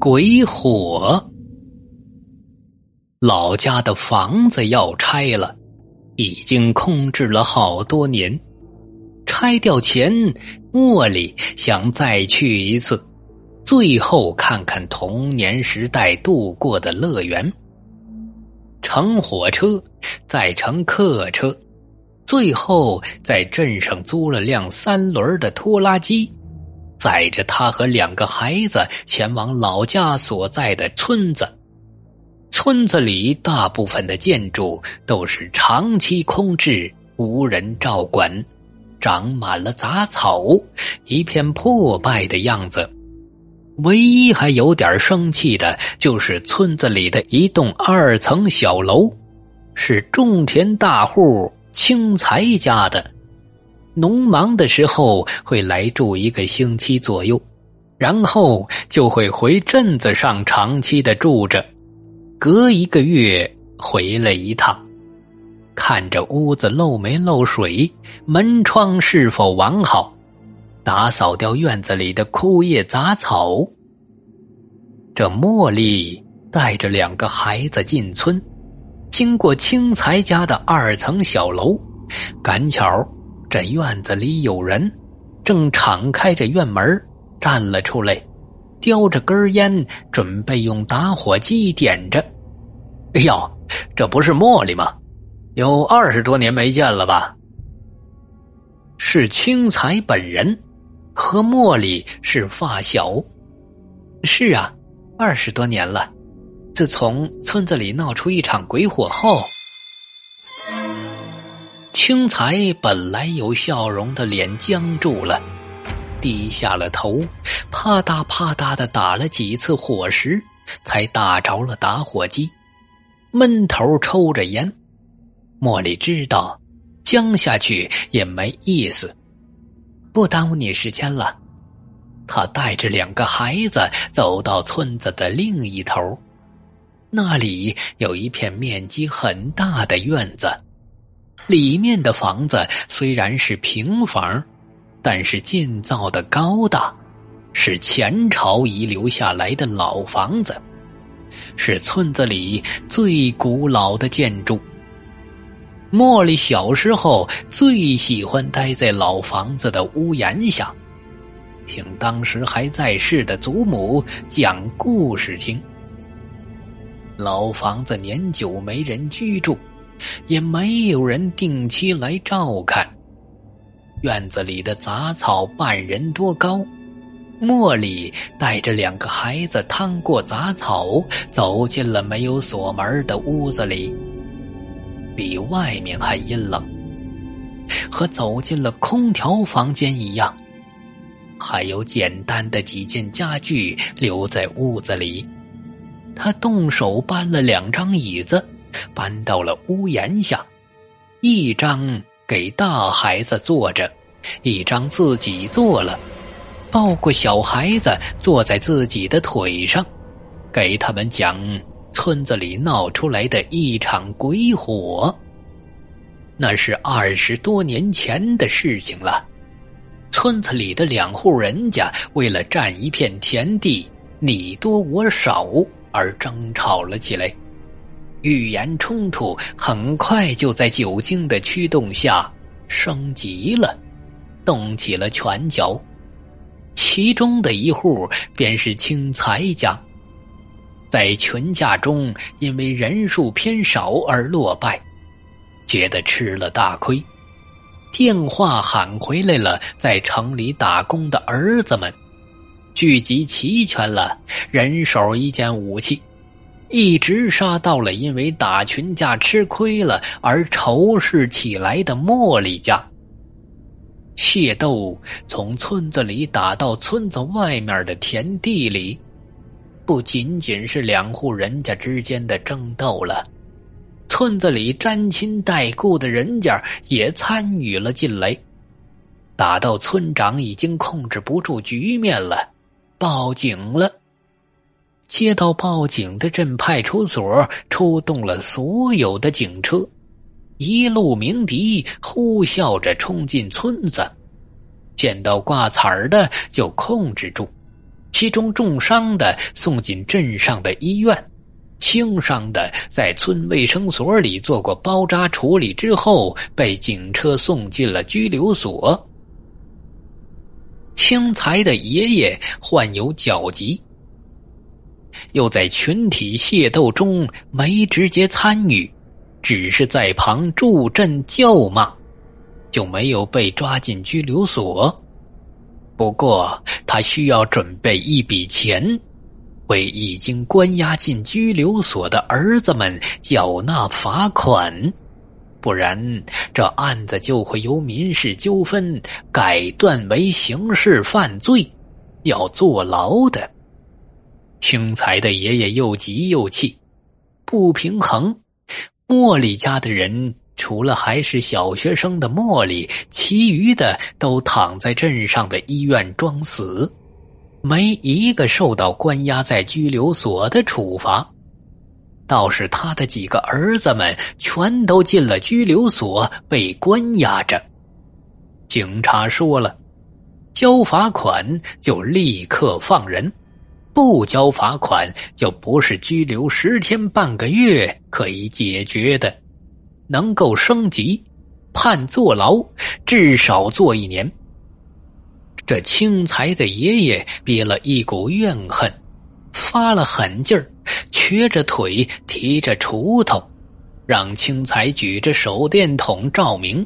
鬼火，老家的房子要拆了，已经空置了好多年。拆掉前，茉莉想再去一次，最后看看童年时代度过的乐园。乘火车，再乘客车，最后在镇上租了辆三轮的拖拉机。载着他和两个孩子前往老家所在的村子。村子里大部分的建筑都是长期空置，无人照管，长满了杂草，一片破败的样子。唯一还有点生气的，就是村子里的一栋二层小楼，是种田大户青才家的。农忙的时候会来住一个星期左右，然后就会回镇子上长期的住着，隔一个月回来一趟，看着屋子漏没漏水，门窗是否完好，打扫掉院子里的枯叶杂草。这茉莉带着两个孩子进村，经过青才家的二层小楼，赶巧。这院子里有人，正敞开着院门站了出来，叼着根烟，准备用打火机点着。哎呦，这不是茉莉吗？有二十多年没见了吧？是青才本人，和茉莉是发小。是啊，二十多年了。自从村子里闹出一场鬼火后。青才本来有笑容的脸僵住了，低下了头，啪嗒啪嗒的打了几次火石，才打着了打火机，闷头抽着烟。茉莉知道，僵下去也没意思，不耽误你时间了。他带着两个孩子走到村子的另一头，那里有一片面积很大的院子。里面的房子虽然是平房，但是建造的高大，是前朝遗留下来的老房子，是村子里最古老的建筑。茉莉小时候最喜欢待在老房子的屋檐下，听当时还在世的祖母讲故事听。老房子年久没人居住。也没有人定期来照看。院子里的杂草半人多高，茉莉带着两个孩子趟过杂草，走进了没有锁门的屋子里。比外面还阴冷，和走进了空调房间一样。还有简单的几件家具留在屋子里。他动手搬了两张椅子。搬到了屋檐下，一张给大孩子坐着，一张自己坐了，抱过小孩子坐在自己的腿上，给他们讲村子里闹出来的一场鬼火。那是二十多年前的事情了，村子里的两户人家为了占一片田地，你多我少而争吵了起来。语言冲突很快就在酒精的驱动下升级了，动起了拳脚。其中的一户便是青才家，在群架中因为人数偏少而落败，觉得吃了大亏，电话喊回来了在城里打工的儿子们，聚集齐全了，人手一件武器。一直杀到了因为打群架吃亏了而仇视起来的茉莉家。械斗从村子里打到村子外面的田地里，不仅仅是两户人家之间的争斗了，村子里沾亲带故的人家也参与了进来。打到村长已经控制不住局面了，报警了。接到报警的镇派出所出动了所有的警车，一路鸣笛，呼啸着冲进村子。见到挂彩儿的就控制住，其中重伤的送进镇上的医院，轻伤的在村卫生所里做过包扎处理之后，被警车送进了拘留所。青才的爷爷患有脚疾，又在群体械斗中没直接参与，只是在旁助阵叫骂，就没有被抓进拘留所。不过，他需要准备一笔钱，为已经关押进拘留所的儿子们缴纳罚款，不然这案子就会由民事纠纷改断为刑事犯罪，要坐牢的。青才的爷爷又急又气，不平衡。茉莉家的人。除了还是小学生的茉莉，其余的都躺在镇上的医院装死，没一个受到关押在拘留所的处罚。倒是他的几个儿子们全都进了拘留所，被关押着。警察说了，交罚款就立刻放人，不交罚款就不是拘留十天半个月可以解决的。能够升级，判坐牢，至少坐一年。这青才的爷爷憋了一股怨恨，发了狠劲儿，瘸着腿，提着锄头，让青才举着手电筒照明。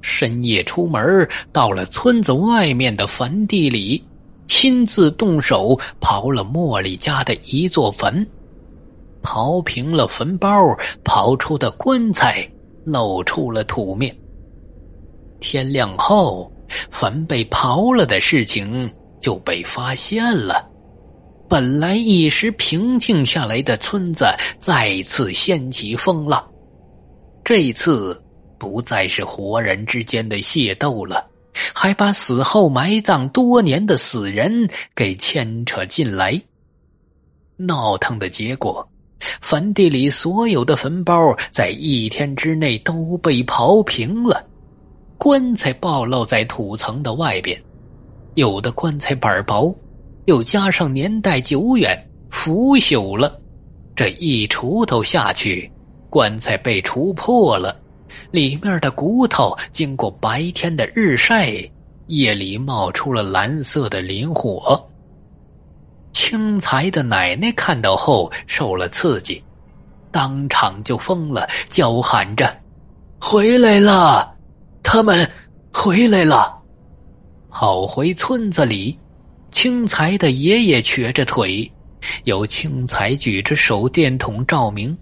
深夜出门，到了村子外面的坟地里，亲自动手刨了茉莉家的一座坟。刨平了坟包，刨出的棺材露出了土面。天亮后，坟被刨了的事情就被发现了。本来一时平静下来的村子再次掀起风浪。这次不再是活人之间的械斗了，还把死后埋葬多年的死人给牵扯进来。闹腾的结果。坟地里所有的坟包在一天之内都被刨平了，棺材暴露在土层的外边，有的棺材板薄，又加上年代久远，腐朽了。这一锄头下去，棺材被锄破了，里面的骨头经过白天的日晒，夜里冒出了蓝色的磷火。青才的奶奶看到后受了刺激，当场就疯了，叫喊着：“回来了，他们回来了！”跑回村子里，青才的爷爷瘸着腿，由青才举着手电筒照明，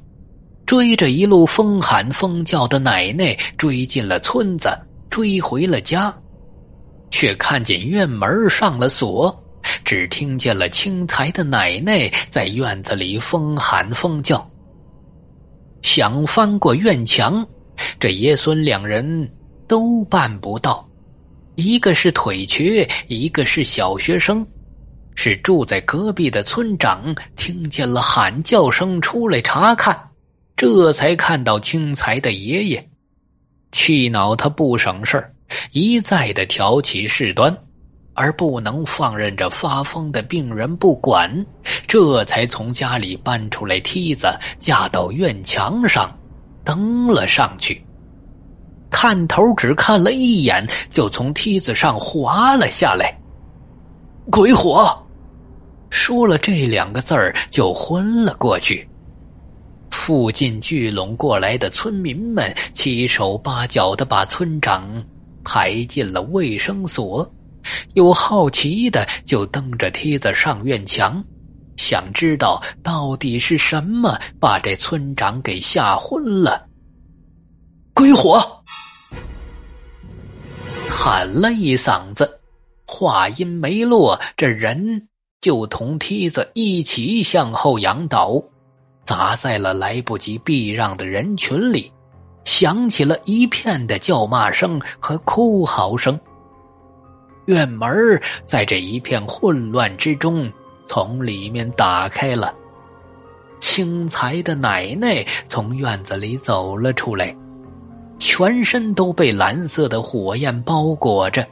追着一路疯喊疯叫的奶奶追进了村子，追回了家，却看见院门上了锁。只听见了青才的奶奶在院子里疯喊疯叫，想翻过院墙，这爷孙两人都办不到。一个是腿瘸，一个是小学生，是住在隔壁的村长听见了喊叫声出来查看，这才看到青才的爷爷，气恼他不省事一再的挑起事端。而不能放任着发疯的病人不管，这才从家里搬出来梯子架到院墙上，登了上去。探头只看了一眼，就从梯子上滑了下来。鬼火，说了这两个字儿就昏了过去。附近聚拢过来的村民们七手八脚的把村长抬进了卫生所。有好奇的就蹬着梯子上院墙，想知道到底是什么把这村长给吓昏了。鬼火！喊了一嗓子，话音没落，这人就同梯子一起向后仰倒，砸在了来不及避让的人群里，响起了一片的叫骂声和哭嚎声。院门在这一片混乱之中从里面打开了，青才的奶奶从院子里走了出来，全身都被蓝色的火焰包裹着，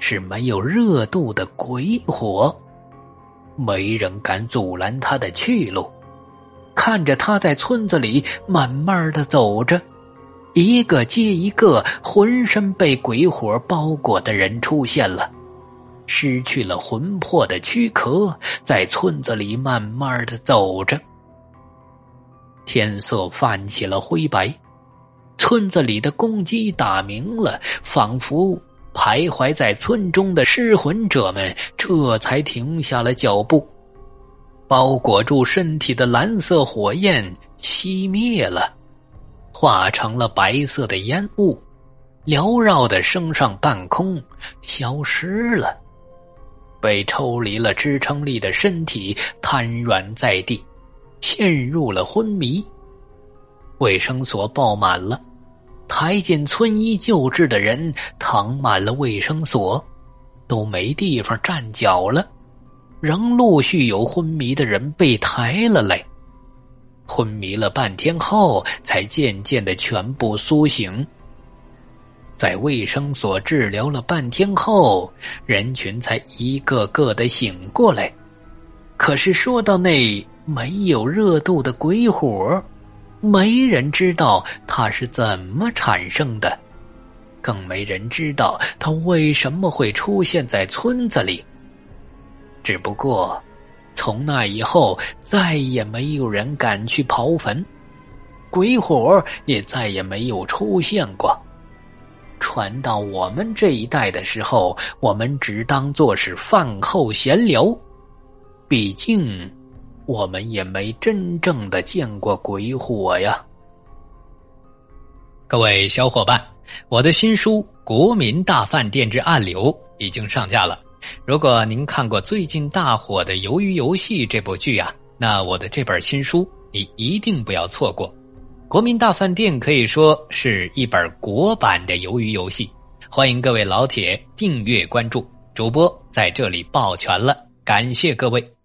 是没有热度的鬼火。没人敢阻拦他的去路。看着他在村子里慢慢的走着，一个接一个浑身被鬼火包裹的人出现了，失去了魂魄的躯壳，在村子里慢慢的走着。天色泛起了灰白，村子里的公鸡打鸣了，仿佛徘徊在村中的失魂者们这才停下了脚步。包裹住身体的蓝色火焰熄灭了，化成了白色的烟雾，缭绕的升上半空，消失了。被抽离了支撑力的身体瘫软在地，陷入了昏迷。卫生所爆满了，抬进村医救治的人躺满了卫生所，都没地方站脚了。仍陆续有昏迷的人被抬了来，昏迷了半天后，才渐渐的全部苏醒。在卫生所治疗了半天后，人群才一个个的醒过来。可是说到那没有热度的鬼火，没人知道它是怎么产生的，更没人知道它为什么会出现在村子里。只不过，从那以后，再也没有人敢去刨坟，鬼火也再也没有出现过。传到我们这一代的时候，我们只当做是饭后闲聊，毕竟我们也没真正的见过鬼火呀。各位小伙伴，我的新书《国民大饭店之暗流》已经上架了。如果您看过最近大火的《鱿鱼游戏》这部剧啊，那我的这本新书你一定不要错过。《国民大饭店》可以说是一本国版的《鱿鱼游戏》，欢迎各位老铁订阅关注。主播在这里抱拳了，感谢各位。